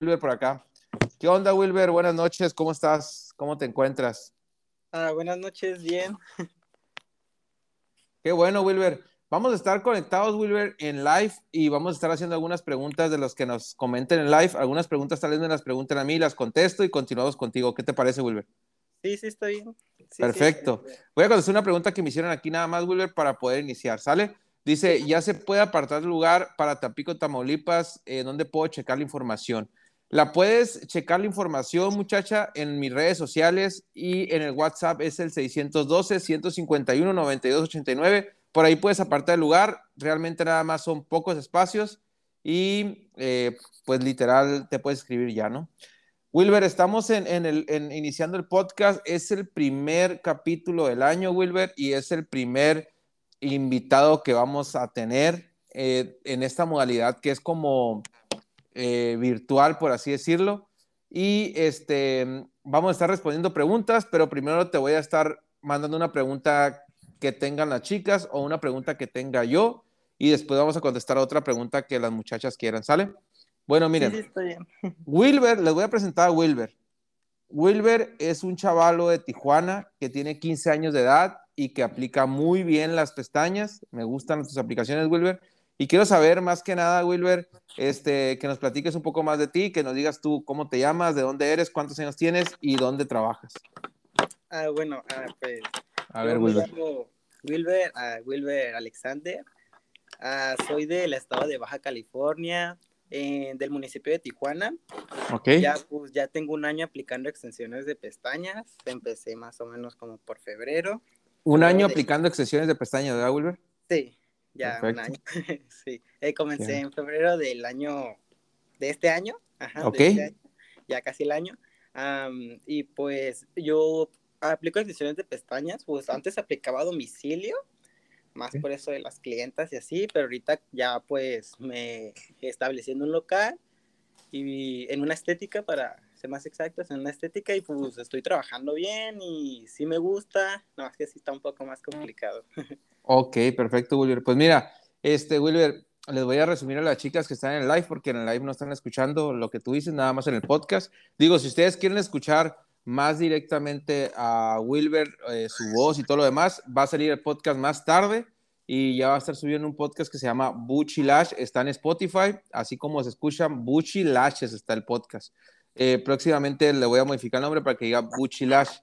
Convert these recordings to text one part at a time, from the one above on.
Wilber por acá. ¿Qué onda, Wilber? Buenas noches, ¿cómo estás? ¿Cómo te encuentras? Ah, buenas noches, bien. Qué bueno, Wilber. Vamos a estar conectados, Wilber, en live y vamos a estar haciendo algunas preguntas de los que nos comenten en live. Algunas preguntas tal vez me las pregunten a mí, las contesto y continuamos contigo. ¿Qué te parece, Wilber? Sí, sí, está bien. Perfecto. Voy a contestar una pregunta que me hicieron aquí nada más, Wilber, para poder iniciar. ¿Sale? Dice, ya se puede apartar lugar para Tampico, Tamaulipas, eh, ¿dónde puedo checar la información? La puedes checar la información, muchacha, en mis redes sociales y en el WhatsApp es el 612-151-9289 por ahí puedes apartar el lugar, realmente nada más son pocos espacios y eh, pues literal te puedes escribir ya, ¿no? Wilber, estamos en, el, iniciando el podcast, es el primer capítulo del año, Wilber, y es el primer invitado que vamos a tener eh, en esta modalidad que es como eh, virtual, por así decirlo. Y este, vamos a estar respondiendo preguntas, pero primero te voy a estar mandando una pregunta que tengan las chicas o una pregunta que tenga yo y después vamos a contestar otra pregunta que las muchachas quieran, ¿sale? Bueno, miren. Wilber, les voy a presentar a Wilber. Wilber es un chavalo de Tijuana que tiene 15 años de edad y que aplica muy bien las pestañas. Me gustan tus aplicaciones, Wilber. Y quiero saber más que nada, Wilber, este, que nos platiques un poco más de ti, que nos digas tú cómo te llamas, de dónde eres, cuántos años tienes y dónde trabajas. Ah, bueno, ah, pues a ver, Wilber. Wilber, uh, Wilber Alexander. Uh, soy del estado de Baja California, eh, del municipio de Tijuana. Ok. Ya, pues, ya tengo un año aplicando extensiones de pestañas. Empecé más o menos como por febrero. Un año aplicando extensiones de pestañas, ¿verdad, Wilber? Sí, ya un año. sí. Eh, comencé en febrero del año, de este año. Ajá, ok. Este ya casi el año. y pues yo aplico extensiones de pestañas, pues antes aplicaba a domicilio, más por eso de las clientas y así, pero ahorita ya pues me establecí en un local y en una estética para más exactos, en una estética y pues estoy trabajando bien y sí me gusta, no más que sí está un poco más complicado. Ok, perfecto, Wilber. Pues mira, este, Wilber, les voy a resumir a las chicas que están en el live porque en el live no están escuchando lo que tú dices, nada más en el podcast. Digo, si ustedes quieren escuchar más directamente a Wilber, eh, su voz y todo lo demás. Va a salir el podcast más tarde y ya va a estar subiendo un podcast que se llama Buchi Lash. Está en Spotify, así como se escuchan Buchi Lashes está el podcast. Eh, próximamente le voy a modificar el nombre para que diga Buchi Lash.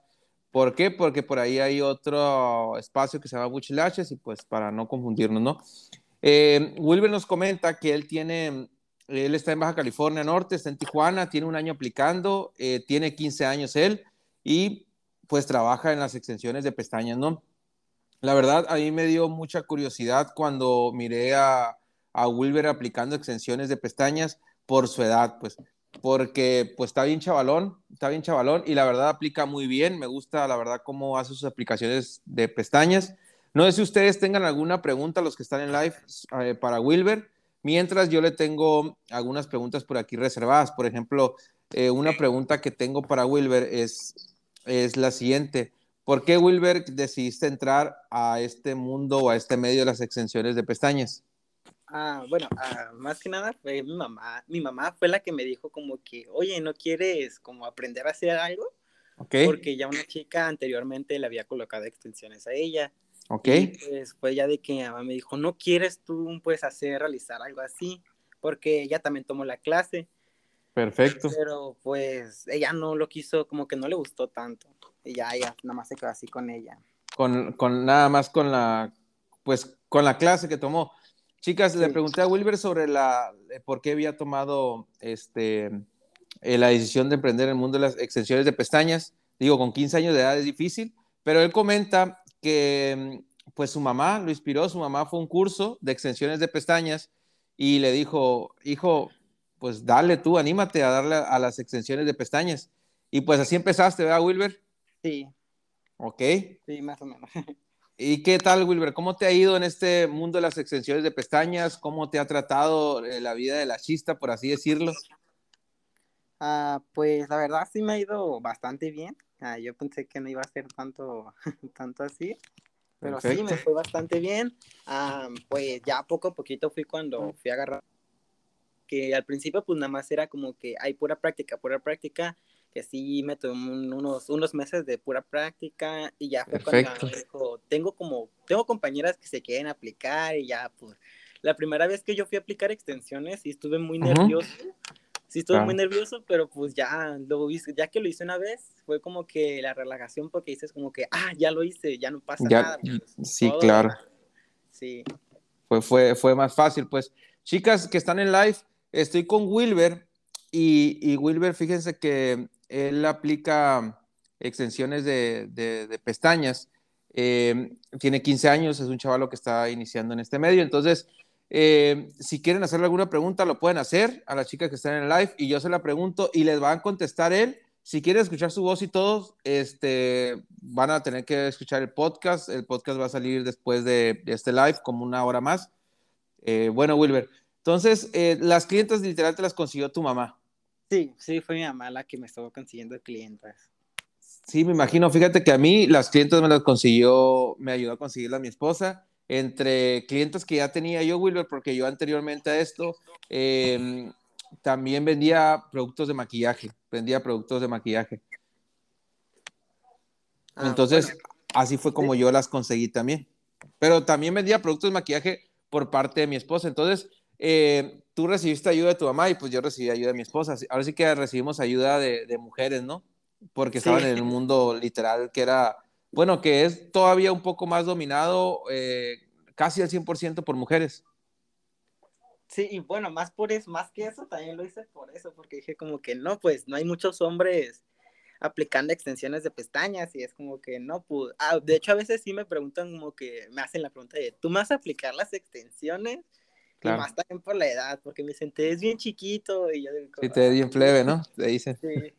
¿Por qué? Porque por ahí hay otro espacio que se llama Buchi Lashes y pues para no confundirnos, ¿no? Eh, Wilber nos comenta que él tiene él está en Baja California Norte, está en Tijuana, tiene un año aplicando, eh, tiene 15 años él y pues trabaja en las extensiones de pestañas, ¿no? La verdad, a mí me dio mucha curiosidad cuando miré a, a Wilber aplicando extensiones de pestañas por su edad, pues, porque pues está bien chavalón, está bien chavalón y la verdad aplica muy bien, me gusta la verdad cómo hace sus aplicaciones de pestañas. No sé si ustedes tengan alguna pregunta, los que están en live, eh, para Wilber. Mientras yo le tengo algunas preguntas por aquí reservadas. Por ejemplo, eh, una pregunta que tengo para Wilber es, es la siguiente. ¿Por qué, Wilber, decidiste entrar a este mundo o a este medio de las extensiones de pestañas? Ah, bueno, ah, más que nada fue mi mamá. Mi mamá fue la que me dijo como que, oye, ¿no quieres como aprender a hacer algo? Okay. Porque ya una chica anteriormente le había colocado extensiones a ella. Ok. pues fue ya de que mi mamá me dijo, ¿no quieres tú pues hacer, realizar algo así? Porque ella también tomó la clase. Perfecto. Pero pues ella no lo quiso, como que no le gustó tanto. Y ya ella nada más se quedó así con ella. Con, con nada más con la, pues con la clase que tomó. Chicas, le pregunté a Wilber sobre la, eh, por qué había tomado este, eh, la decisión de emprender el mundo de las extensiones de pestañas. Digo, con 15 años de edad es difícil, pero él comenta que pues su mamá lo inspiró, su mamá fue un curso de extensiones de pestañas y le dijo, hijo, pues dale tú, anímate a darle a las extensiones de pestañas. Y pues así empezaste, ¿verdad, Wilber? Sí. Ok. Sí, más o menos. ¿Y qué tal, Wilber? ¿Cómo te ha ido en este mundo de las extensiones de pestañas? ¿Cómo te ha tratado eh, la vida de la chista, por así decirlo? Ah, pues la verdad sí me ha ido bastante bien. Ah, yo pensé que no iba a ser tanto, tanto así, pero sí me fue bastante bien. Ah, pues ya poco a poquito fui cuando fui a agarrar que al principio pues nada más era como que hay pura práctica, pura práctica, que sí me tomé unos, unos meses de pura práctica y ya fue cuando dijo, tengo como, tengo compañeras que se quieren aplicar y ya pues, la primera vez que yo fui a aplicar extensiones y estuve muy nervioso, sí estuve muy nervioso, pero pues ya lo hice, ya que lo hice una vez, fue como que la relajación porque dices como que, ah, ya lo hice, ya no pasa nada. Pues, sí, claro. Sí. Fue, fue, fue más fácil, pues. Chicas que están en live, estoy con Wilber y, y Wilber, fíjense que él aplica extensiones de, pestañas. Eh, tiene 15 años, es un chavalo que está iniciando en este medio, entonces eh, si quieren hacerle alguna pregunta, lo pueden hacer a las chicas que están en el live y yo se la pregunto y les van a contestar él. Si quieren escuchar su voz y todos, este, van a tener que escuchar el podcast. El podcast va a salir después de, este live, como una hora más. Eh, bueno, Wilber, entonces, las clientes literal te las consiguió tu mamá. Sí, sí, fue mi mamá la que me estuvo consiguiendo clientes. Sí, me imagino. Fíjate que a mí las clientes me las consiguió, me ayudó a conseguirlas mi esposa entre clientes que ya tenía yo, Wilber, porque yo anteriormente a esto em, también vendía productos de maquillaje, vendía productos de maquillaje. Ah, Entonces, así fue como yo las conseguí también. Pero también vendía productos de maquillaje por parte de mi esposa. Entonces, eh, tú recibiste ayuda de tu mamá y pues yo recibí ayuda de mi esposa. Ahora sí que recibimos ayuda de, mujeres, ¿no? Porque estaban en el mundo literal que era bueno, que es todavía un poco más dominado, eh, casi al 100% por mujeres. Sí, y bueno, más por eso, más que eso, también lo hice por eso, porque dije como que no, pues no hay muchos hombres aplicando extensiones de pestañas y es como que no, pues, ah, de hecho a veces sí me preguntan como que me hacen la pregunta de, ¿tú vas a aplicar las extensiones? Claro. Y más también por la edad, porque me senté, es bien chiquito y yo digo... Sí, te es bien plebe, ¿no? Te dicen. Sí.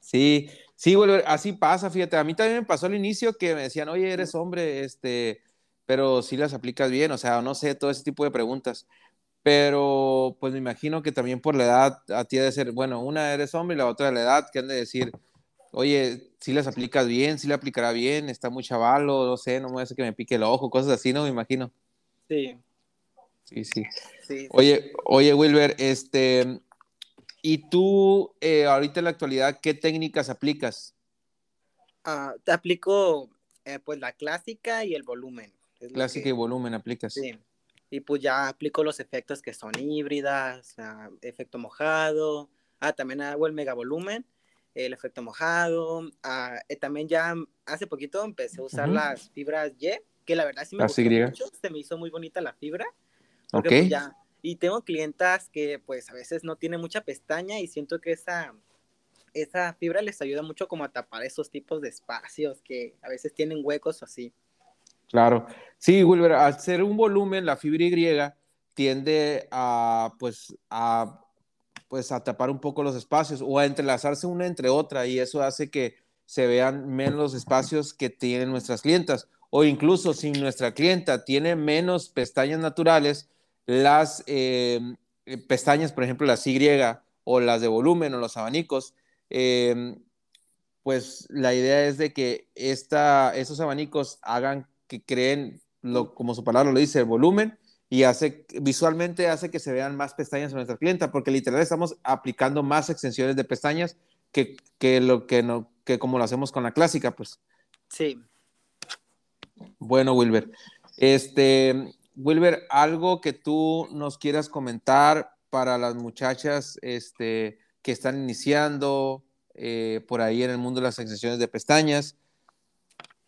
Sí, Sí, bueno, así pasa, fíjate, a mí también me pasó al inicio que me decían, oye, eres hombre, este, pero si las aplicas bien, o sea, no sé, todo ese tipo de preguntas. Pero pues me imagino que también por la edad a ti de ser, bueno, una eres hombre y la otra la edad, que han de decir, oye, si las aplicas bien, si la aplicará bien, está muy chavalo, no sé, no me hace que me pique el ojo, cosas así, ¿no? Me imagino. Sí. Sí, sí. sí. Oye, oye, Wilber, este, ¿Y tú, eh, ahorita en la actualidad, qué técnicas aplicas? Ah, te aplico eh, pues la clásica y el volumen. Clásica y volumen aplicas. Sí. Y pues ya aplico los efectos que son híbridas, efecto mojado. Ah, también hago el mega volumen, el efecto mojado. Ah, eh, también ya hace poquito empecé a usar las fibras Y, que la verdad sí me gustó mucho. Se me hizo muy bonita la fibra. Porque pues, ya y tengo clientas que pues a veces no tienen mucha pestaña y siento que esa, esa fibra les ayuda mucho como a tapar esos tipos de espacios que a veces tienen huecos o así. Claro. Sí, Wilber, al ser un volumen, la fibra Y tiende a pues a pues a tapar un poco los espacios o a entrelazarse una entre otra y eso hace que se vean menos los espacios que tienen nuestras clientas o incluso si nuestra clienta tiene menos pestañas naturales, las eh, pestañas, por ejemplo, las Y o las de volumen o los abanicos, em, pues la idea es de que esta, esos abanicos hagan que creen, lo, como su palabra lo dice, el volumen y hace, visualmente hace que se vean más pestañas en nuestra clienta, porque literal estamos aplicando más extensiones de pestañas que, que lo que no, que como lo hacemos con la clásica, pues. Sí. Bueno, Wilber. Este, Wilber, algo que tú nos quieras comentar para las muchachas este, que están iniciando eh, por ahí en el mundo de las extensiones de pestañas.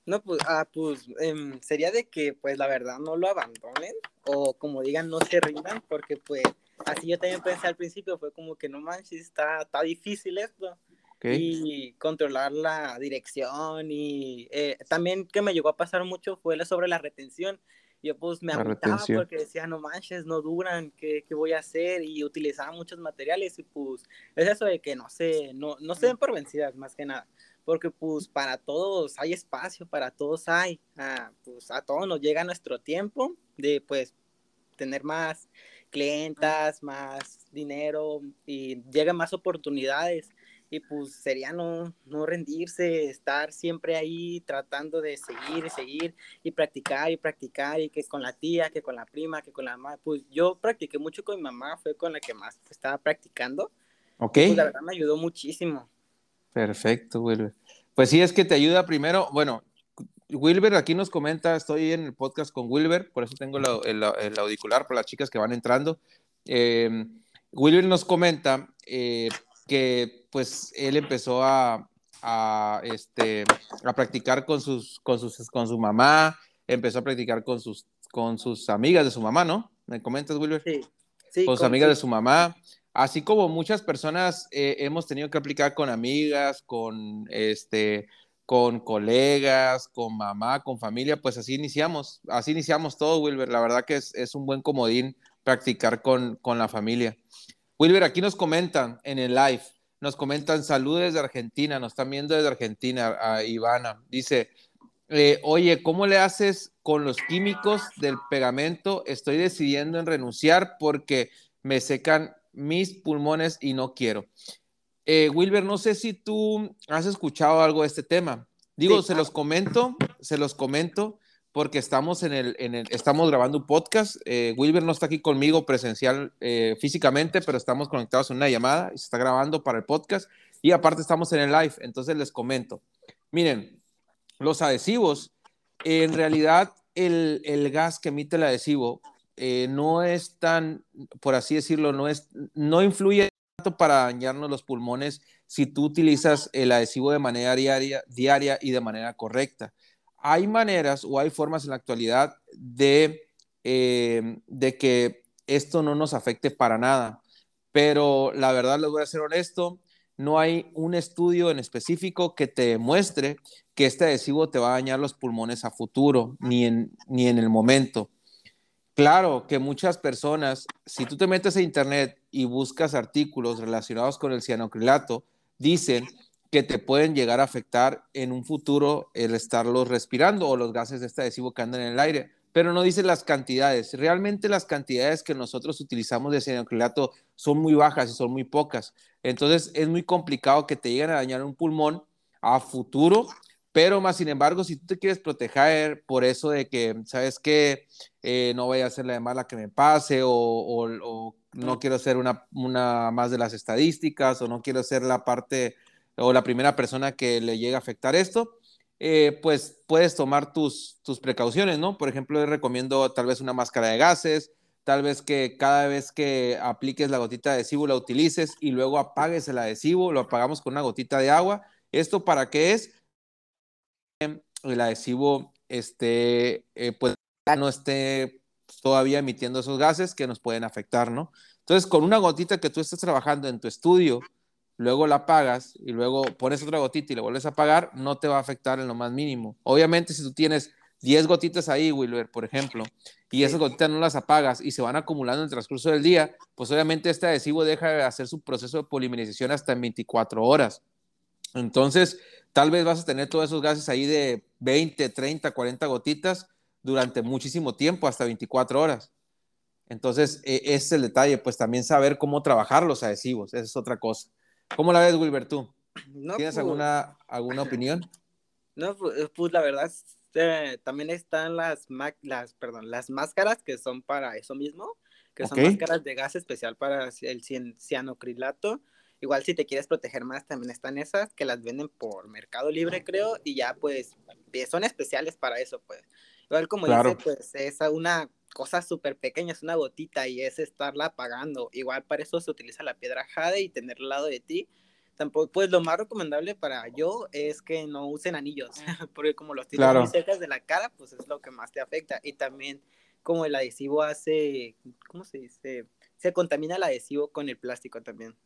No, pues, ah, pues em, sería de que, pues, la verdad, no lo abandonen o como digan, no se rindan, porque, pues, así yo también pensé al principio, fue como que no manches, está, está difícil esto. Y controlar la dirección y eh, también que me llegó a pasar mucho fue sobre la retención yo pues me agotaba porque decía, no manches, no duran, ¿qué, ¿qué, voy a hacer? Y utilizaba muchos materiales y pues es eso de que no sé, no, no se den por vencidas más que nada, porque pues para todos hay espacio, para todos hay, ah, pues a todos nos llega nuestro tiempo de pues tener más clientas, más dinero y llegan más oportunidades y pues sería no, no rendirse, estar siempre ahí tratando de seguir y seguir y practicar y practicar y que con la tía, que con la prima, que con la mamá. Pues yo practiqué mucho con mi mamá, fue con la que más estaba practicando. Ok. Pues la verdad me ayudó muchísimo. Perfecto, Wilber. Pues sí, es que te ayuda primero, bueno, Wilber aquí nos comenta, estoy en el podcast con Wilber, por eso tengo el, el, auricular para las chicas que van entrando. Eh, Wilber nos comenta eh, que pues él empezó a, a, este, a practicar con, sus, con, sus, con su mamá, empezó a practicar con sus, con sus amigas de su mamá, ¿no? ¿Me comentas, Wilber? Sí. sí con sus amigas de su mamá. Así como muchas personas eh, hemos tenido que aplicar con amigas, con, este, con colegas, con mamá, con familia, pues así iniciamos, así iniciamos todo, Wilber. La verdad que es, es un buen comodín practicar con, con la familia. Wilber, aquí nos comentan en el live, nos comentan saludos de Argentina, nos están viendo desde Argentina, a Ivana. Dice, eh, oye, ¿cómo le haces con los químicos del pegamento? Estoy decidiendo en renunciar porque me secan mis pulmones y no quiero. Eh, Wilber, no sé si tú has escuchado algo de este tema. Digo, se los comento, se los comento porque estamos en el, estamos grabando un podcast. Eh, Wilber no está aquí conmigo presencial eh, físicamente, pero estamos conectados en una llamada y se está grabando para el podcast. Y aparte estamos en el live, entonces les comento. Miren, los adhesivos, en realidad el, el gas que emite el adhesivo eh, no es tan, por así decirlo, no, es, no influye tanto para dañarnos los pulmones si tú utilizas el adhesivo de manera diaria, diaria y de manera correcta hay maneras o hay formas en la actualidad de, eh, de que esto no nos afecte para nada. Pero la verdad, les voy a ser honesto, no hay un estudio en específico que te demuestre que este adhesivo te va a dañar los pulmones a futuro, ni en, ni en el momento. Claro que muchas personas, si tú te metes a internet y buscas artículos relacionados con el cianocrilato, dicen que te pueden llegar a afectar en un futuro el estarlos respirando o los gases de este adhesivo que andan en el aire, pero no dice las cantidades. Realmente las cantidades que nosotros utilizamos de cianocrilato son muy bajas y son muy pocas. Entonces es muy complicado que te lleguen a dañar un pulmón a futuro, pero más sin embargo, si tú te quieres proteger por eso de que, ¿sabes que eh, no vaya a ser la de mala que me pase o, o no quiero ser una, una más de las estadísticas o no quiero ser la parte o la primera persona que le llegue a afectar esto, eh, pues puedes tomar tus, tus precauciones, ¿no? Por ejemplo, recomiendo tal vez una máscara de gases, tal vez que cada vez que apliques la gotita de adhesivo la utilices y luego apagues el adhesivo, lo apagamos con una gotita de agua. ¿Esto para qué es? El adhesivo este, eh, pues no esté todavía emitiendo esos gases que nos pueden afectar, ¿no? Entonces, con una gotita que tú estés trabajando en tu estudio, luego la apagas y luego pones otra gotita y la vuelves a apagar, no te va a afectar en lo más mínimo. Obviamente, si tú tienes 10 gotitas ahí, Wilber, por ejemplo, y esas gotitas no las apagas y se van acumulando en el transcurso del día, pues obviamente este adhesivo deja de hacer su proceso de polimerización hasta en 24 horas. Entonces, tal vez vas a tener todos esos gases ahí de 20, 30, 40 gotitas durante muchísimo tiempo, hasta 24 horas. Entonces, e, ese es el detalle, pues también saber cómo trabajar los adhesivos, esa es otra cosa. ¿Cómo la ves, Wilber, tú? ¿Tienes pues, alguna, alguna opinión? No, pues, pues la verdad, eh, también están las, las, perdón, las máscaras que son para eso mismo, que son máscaras de gas especial para el cianocrilato. Igual si te quieres proteger más, también están esas que las venden por Mercado Libre, creo, y ya pues son especiales para eso, pues. Igual como dice, pues es una cosa súper pequeña, es una gotita y es estarla apagando. Igual para eso se utiliza la piedra jade y tenerla al lado de ti. Tampoco, pues lo más recomendable para yo es que no usen anillos, porque como los tienes muy cerca de la cara, pues es lo que más te afecta. Y también como el adhesivo hace, ¿cómo se dice? Se contamina el adhesivo con el plástico también.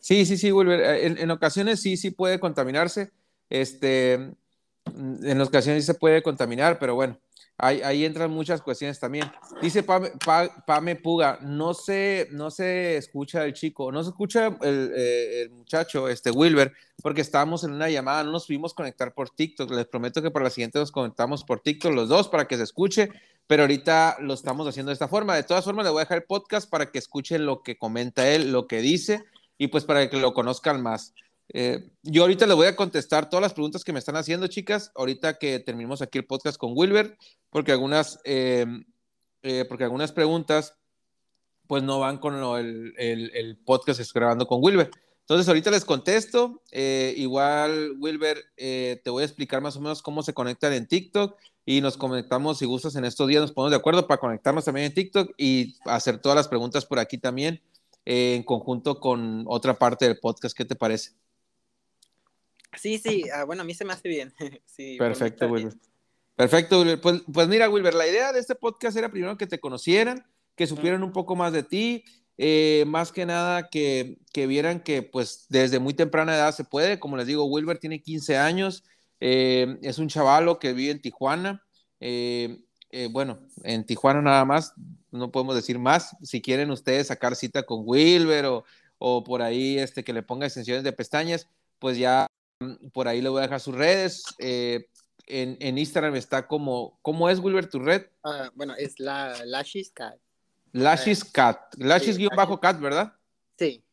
Sí, sí, sí, vuelve. En, en ocasiones sí, sí puede contaminarse. Este, en ocasiones sí se puede contaminar, pero bueno, Ahí, entran muchas cuestiones también. Dice Pame, Puga, no se, no se escucha el chico, no se escucha eh, el, muchacho, este Wilber, porque estábamos en una llamada, no nos pudimos conectar por TikTok. Les prometo que para la siguiente nos conectamos por TikTok los dos para que se escuche, pero ahorita lo estamos haciendo de esta forma. De todas formas, le voy a dejar el podcast para que escuchen lo que comenta él, lo que dice y pues para que lo conozcan más. Eh, yo ahorita le voy a contestar todas las preguntas que me están haciendo, chicas, ahorita que terminemos aquí el podcast con Wilber, porque algunas, eh, eh, porque algunas preguntas pues no van con el, el, podcast que estoy grabando con Wilber. Entonces ahorita les contesto, igual Wilber, te voy a explicar más o menos cómo se conectan en TikTok y nos conectamos, si gustas, en estos días nos ponemos de acuerdo para conectarnos también en TikTok y hacer todas las preguntas por aquí también en conjunto con otra parte del podcast. ¿Qué te parece? Sí, sí, ah, bueno, a mí se me hace bien. sí, Perfecto, Wilber. Perfecto, Wilber. Pues, pues, mira, Wilber, la idea de este podcast era primero que te conocieran, que supieran un poco más de ti, eh, más que nada que, que, vieran que pues desde muy temprana edad se puede. Como les digo, Wilber tiene 15 años, eh, es un chavalo que vive en Tijuana. Eh, bueno, en Tijuana nada más, no podemos decir más. Si quieren ustedes sacar cita con Wilber o, o por ahí este, que le ponga extensiones de pestañas, pues ya por ahí le voy a dejar sus redes. Eh, en, en, Instagram está como, ¿cómo es Wilber tu red? Uh, bueno, es la Lashes Cat. Lashes Cat, Lashes-Cat, ¿verdad? Sí.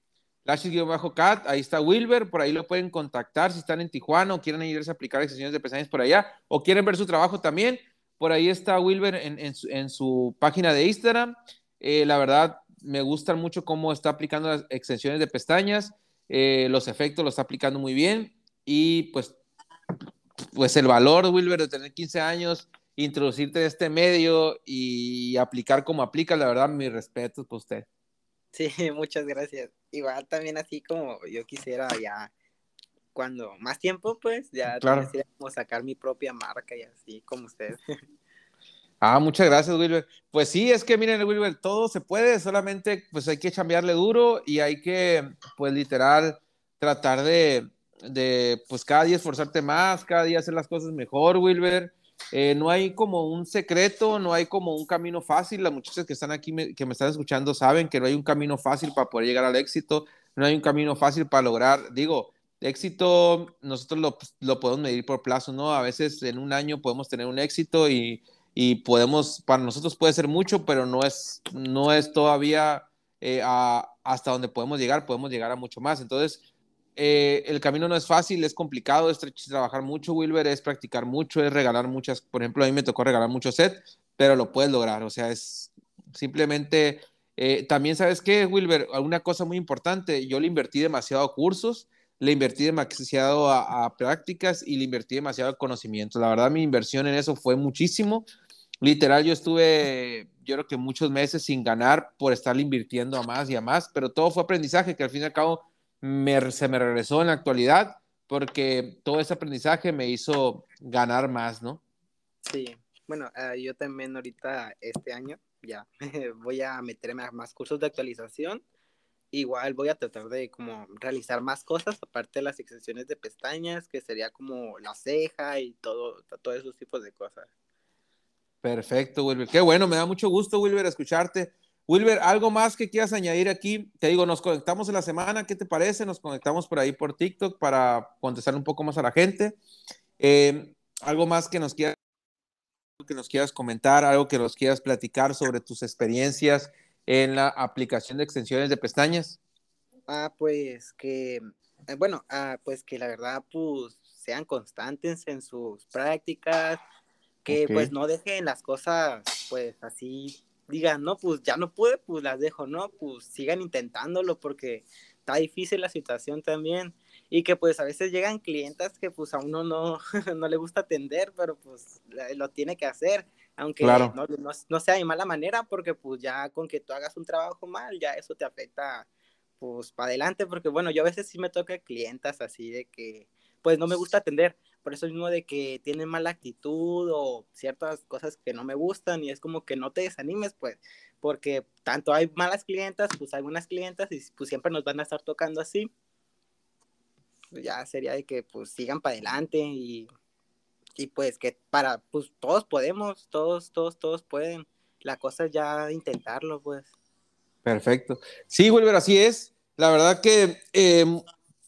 Lashes-Cat, ahí está Wilber, por ahí lo pueden contactar si están en Tijuana o quieren irse a aplicar extensiones de pestañas por allá o quieren ver su trabajo también. Por ahí está Wilber en, en, su, en su, página de Instagram. Eh, la verdad, me gusta mucho cómo está aplicando las extensiones de pestañas. Eh, los efectos lo está aplicando muy bien y pues, pues el valor, Wilber, de tener 15 años, introducirte en este medio y aplicar como aplica, la verdad, mi respeto por usted. Sí, muchas gracias. Igual también así como yo quisiera ya, cuando más tiempo, pues ya claro. como sacar mi propia marca y así como usted. Ah, muchas gracias, Wilber. Pues sí, es que miren, Wilber, todo se puede, solamente pues hay que chambearle duro y hay que, pues literal, tratar de, de pues cada día esforzarte más, cada día hacer las cosas mejor, Wilber. Eh, no hay como un secreto, no hay como un camino fácil. Las muchachas que están aquí, que me están escuchando, saben que no hay un camino fácil para poder llegar al éxito, no hay un camino fácil para lograr, digo, éxito, nosotros lo, lo podemos medir por plazo, ¿no? A veces en un año podemos tener un éxito y, y podemos, para nosotros puede ser mucho, pero no es, no es todavía eh, a, hasta donde podemos llegar, podemos llegar a mucho más. Entonces, eh, el camino no es fácil, es complicado, es trabajar mucho, Wilber, es practicar mucho, es regalar muchas, por ejemplo, a mí me tocó regalar mucho set, pero lo puedes lograr, o sea, es simplemente, eh, también sabes qué, Wilber, una cosa muy importante, yo le invertí demasiado a cursos, le invertí demasiado a, prácticas y le invertí demasiado a conocimiento. La verdad, mi inversión en eso fue muchísimo. Literal, yo estuve, yo creo que muchos meses sin ganar por estar invirtiendo a más y a más, pero todo fue aprendizaje que al fin y al cabo se me regresó en la actualidad porque todo ese aprendizaje me hizo ganar más, ¿no? Sí, bueno, uh, yo también ahorita este año ya voy a meterme a más cursos de actualización. Igual voy a tratar de como realizar más cosas aparte de las extensiones de pestañas, que sería como la ceja y todo, todos esos tipos de cosas. Perfecto, Wilber. Qué bueno, me da mucho gusto, Wilber, escucharte. Wilber, ¿algo más que quieras añadir aquí? Te digo, nos conectamos en la semana, ¿qué te parece? Nos conectamos por ahí por TikTok para contestar un poco más a la gente. Eh, ¿Algo más que nos quieras que nos quieras comentar, algo que nos quieras platicar sobre tus experiencias en la aplicación de extensiones de pestañas? Ah, pues que, eh, bueno, ah, pues que la verdad, pues sean constantes en sus prácticas, que pues no dejen las cosas, pues así digan, no, pues ya no pude, pues las dejo, no, pues sigan intentándolo porque está difícil la situación también y que pues a veces llegan clientes que pues a uno no, no le gusta atender, pero pues lo tiene que hacer, aunque no, no, sea de mala manera, porque pues ya con que tú hagas un trabajo mal, ya eso te afecta pues para adelante, porque bueno, yo a veces sí me toca clientas así de que pues no me gusta atender, por eso mismo de que tienen mala actitud o ciertas cosas que no me gustan y es como que no te desanimes, pues, porque tanto hay malas clientas, pues hay buenas clientas y pues siempre nos van a estar tocando así. Pues, ya sería de que pues sigan para adelante y, y pues que para, pues todos podemos, todos, todos, todos pueden. La cosa es ya intentarlo, pues. Perfecto. Sí, Wilber, así es. La verdad que eh,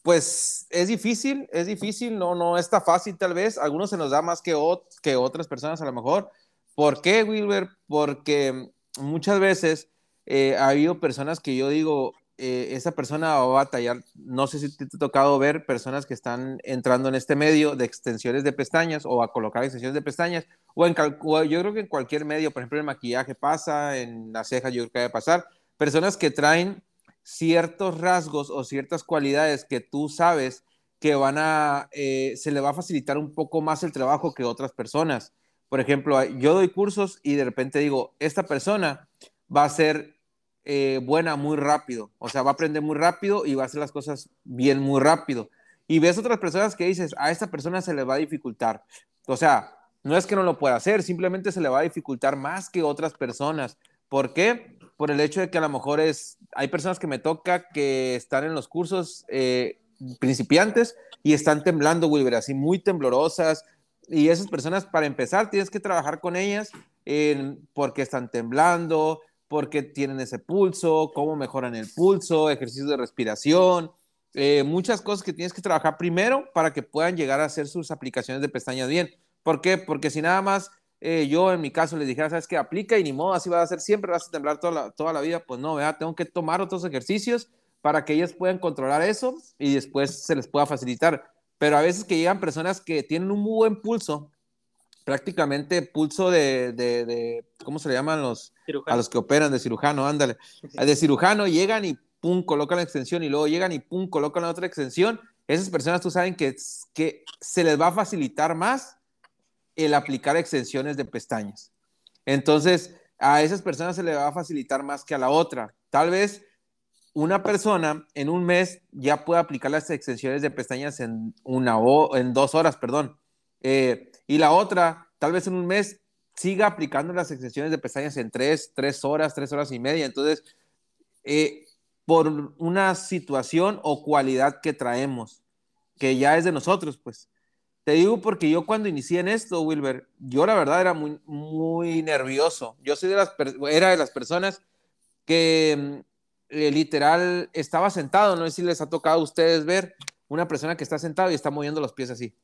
pues es difícil, es difícil, no, no está fácil tal vez, algunos se nos da más que, que otras personas a lo mejor. ¿Por qué, Wilber? Porque muchas veces eh, ha habido personas que yo digo, eh, esa persona va a batallar. No sé si te ha tocado ver personas que están entrando en este medio de extensiones de pestañas o a colocar extensiones de pestañas, o, en, yo creo que en cualquier medio, por ejemplo, el maquillaje pasa, en las cejas yo creo que debe pasar, personas que traen ciertos rasgos o ciertas cualidades que tú sabes que van a, eh, se le va a facilitar un poco más el trabajo que otras personas. Por ejemplo, yo doy cursos y de repente digo, esta persona va a ser eh, buena muy rápido, o sea, va a aprender muy rápido y va a hacer las cosas bien muy rápido. Y ves otras personas que dices, a esta persona se le va a dificultar. O sea, no es que no lo pueda hacer, simplemente se le va a dificultar más que otras personas. ¿Por qué? Por el hecho de que a lo mejor es, hay personas que me toca que están en los cursos eh, principiantes y están temblando, Wilber, así muy temblorosas. Y esas personas, para empezar, tienes que trabajar con ellas porque están temblando, porque tienen ese pulso, cómo mejoran el pulso, ejercicios de respiración, eh, muchas cosas que tienes que trabajar primero para que puedan llegar a hacer sus aplicaciones de pestañas bien. ¿Por qué? Porque si nada más eh, yo en mi caso les dijera, sabes que aplica y ni modo, así va a ser siempre, vas a temblar toda la, toda la vida, pues no, ¿verdad? tengo que tomar otros ejercicios para que ellas puedan controlar eso y después se les pueda facilitar. Pero a veces que llegan personas que tienen un muy buen pulso, prácticamente pulso de, de, ¿cómo se le llaman los, a los que operan de cirujano? Ándale, de cirujano llegan y pum, colocan la extensión y luego llegan y pum, colocan la otra extensión. Esas personas tú saben que, que se les va a facilitar más el aplicar extensiones de pestañas. Entonces, a esas personas se les va a facilitar más que a la otra. Tal vez una persona en un mes ya puede aplicar las extensiones de pestañas en una o en dos horas, perdón. Eh, y la otra, tal vez en un mes siga aplicando las extensiones de pestañas en tres, tres horas, tres horas y media. Entonces, eh, por una situación o cualidad que traemos, que ya es de nosotros, pues. Te digo porque yo cuando inicié en esto, Wilber, yo la verdad era muy, nervioso. Yo soy de las, era de las personas que eh, literal estaba sentado, no sé si les ha tocado a ustedes ver una persona que está sentado y está moviendo los pies así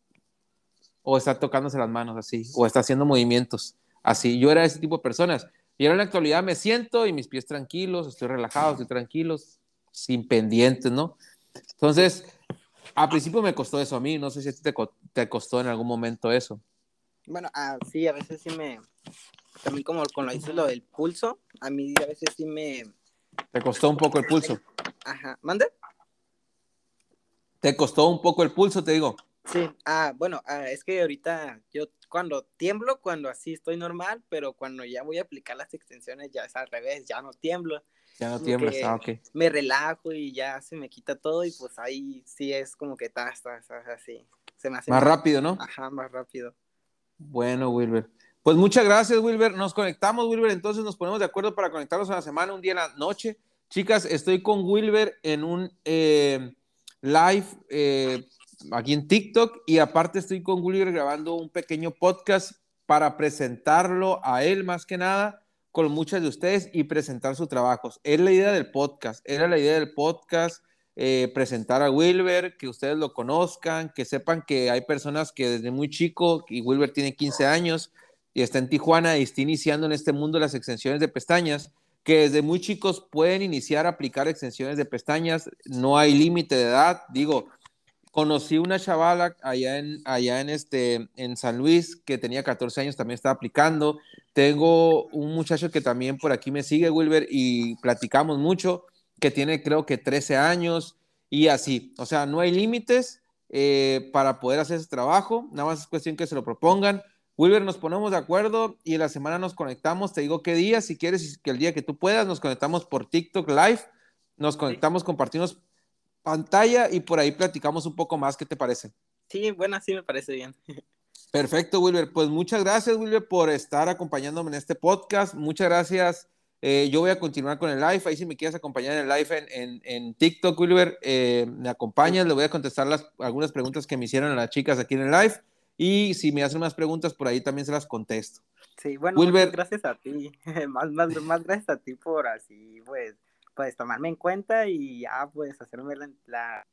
o está tocándose las manos así, o está haciendo movimientos así. Yo era ese tipo de personas. Y ahora en la actualidad me siento y mis pies tranquilos, estoy relajado, estoy tranquilos, sin pendientes, ¿no? Entonces, a principio me costó eso a mí, no sé si a ti te, te costó en algún momento eso. Bueno, ah, sí, a veces sí me, también como con lo dices lo del pulso, a mí a veces sí me... ¿Te costó un poco el pulso? Ajá, ¿mande? ¿Te costó un poco el pulso, te digo? Sí, ah, bueno, ah, es que ahorita yo cuando tiemblo, cuando así estoy normal, pero cuando ya voy a aplicar las extensiones ya es al revés, ya no tiemblo. Ya no tiemblas, ah, ok. Me relajo y ya se me quita todo y pues ahí sí es como que está, así. Se me hace más, rápido, ¿no? Ajá, más rápido. Bueno, Wilber. Pues muchas gracias, Wilber. Nos conectamos, Wilber. Entonces nos ponemos de acuerdo para conectarnos a la semana, un día en la noche. Chicas, estoy con Wilber en un eh, live eh, aquí en TikTok y aparte estoy con Wilber grabando un pequeño podcast para presentarlo a él más que nada con muchas de ustedes y presentar sus trabajos. Es la idea del podcast, era la idea del podcast eh, presentar a Wilber, que ustedes lo conozcan, que sepan que hay personas que desde muy chico, y Wilber tiene 15 años y está en Tijuana y está iniciando en este mundo las extensiones de pestañas, que desde muy chicos pueden iniciar a aplicar extensiones de pestañas, no hay límite de edad, digo, conocí una chavala allá en, allá en, este, en San Luis que tenía 14 años, también estaba aplicando. Tengo un muchacho que también por aquí me sigue, Wilber, y platicamos mucho, que tiene creo que 13 años y así. O sea, no hay límites eh, para poder hacer ese trabajo, nada más es cuestión que se lo propongan. Wilber, nos ponemos de acuerdo y en la semana nos conectamos. Te digo qué día, si quieres, que el día que tú puedas, nos conectamos por TikTok Live, nos conectamos, compartimos pantalla y por ahí platicamos un poco más. ¿Qué te parece? Sí, bueno, sí me parece bien. Perfecto, Wilber. Pues muchas gracias, Wilber, por estar acompañándome en este podcast. Muchas gracias. Eh, yo voy a continuar con el live. Ahí si me quieres acompañar en el live en, en, TikTok, Wilber, eh, me acompañas. Le voy a contestar las, algunas preguntas que me hicieron a las chicas aquí en el live. Y si me hacen más preguntas por ahí también se las contesto. Sí, bueno, Wilber, gracias a ti. más, más, más gracias a ti por así, pues, pues tomarme en cuenta y ya pues hacerme la,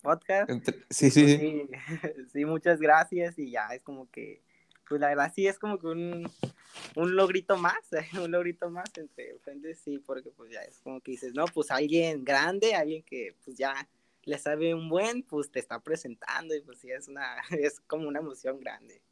podcast. sí, sí, pues, sí, sí. muchas gracias y ya es como que pues la verdad sí es como que un, un logrito más, un logrito más entre frente, sí, porque pues ya es como que dices, no, pues alguien grande, alguien que pues ya le sabe un buen, pues te está presentando y pues sí, es, una, es como una emoción grande.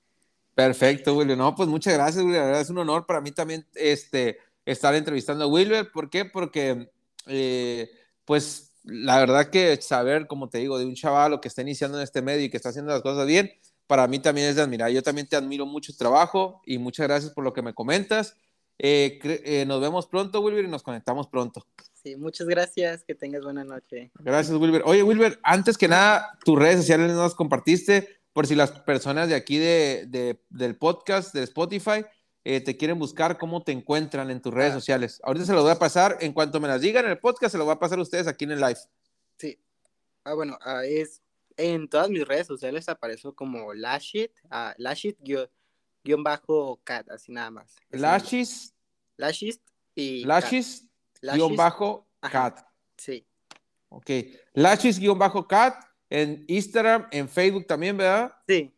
Perfecto, Wilber. No, pues muchas gracias, Wilber. La verdad es un honor para mí también este, estar entrevistando a Wilber. ¿Por qué? Porque, eh, pues, la verdad que saber, como te digo, de un chaval que está iniciando en este medio y que está haciendo las cosas bien, para mí también es de admirar. Yo también te admiro mucho trabajo y muchas gracias por lo que me comentas. Eh, eh, nos vemos pronto, Wilber, y nos conectamos pronto. Sí, muchas gracias. Que tengas buena noche. Gracias, Wilber. Oye, Wilber, antes que nada, tus redes sociales no las compartiste por si las personas de aquí de, del podcast, de Spotify, eh, te quieren buscar, ¿cómo te encuentran en tus redes ah. sociales? Ahorita se lo voy a pasar, en cuanto me las digan en el podcast, se lo voy a pasar a ustedes aquí en el live. Sí. Ah, bueno, ah, es en todas mis redes sociales apareció como Lashit, uh, Lashit guion, bajo cat, así nada más. Lashis. Lashis y. Lashis guion bajo cat. Sí. Ok. Lashis guion bajo cat en Instagram, en Facebook también, ¿verdad? Sí.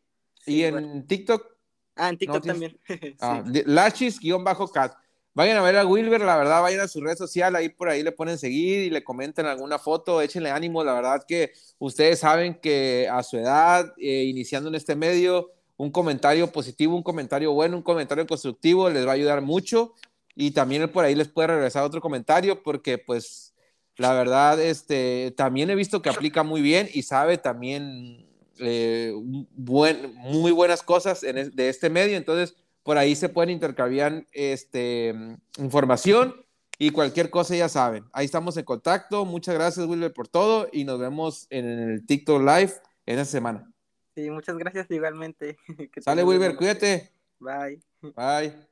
¿Y en TikTok? Ah, en TikTok también. ah, Lachis-cat. Vayan a ver a Wilber, la verdad, vayan a su red social, ahí por ahí le ponen seguir y le comenten alguna foto, échenle ánimo, la verdad que ustedes saben que a su edad, eh, iniciando en este medio, un comentario positivo, un comentario bueno, un comentario constructivo les va a ayudar mucho y también por ahí les puede regresar otro comentario porque pues la verdad, este, también he visto que aplica muy bien y sabe también eh, buen, muy buenas cosas de este medio. Entonces, por ahí se pueden intercambiar este, información y cualquier cosa ya saben. Ahí estamos en contacto. Muchas gracias, Wilber, por todo y nos vemos en el TikTok Live en esta semana. Sí, muchas gracias igualmente. Sale, Wilber, cuídate. Bye. Bye.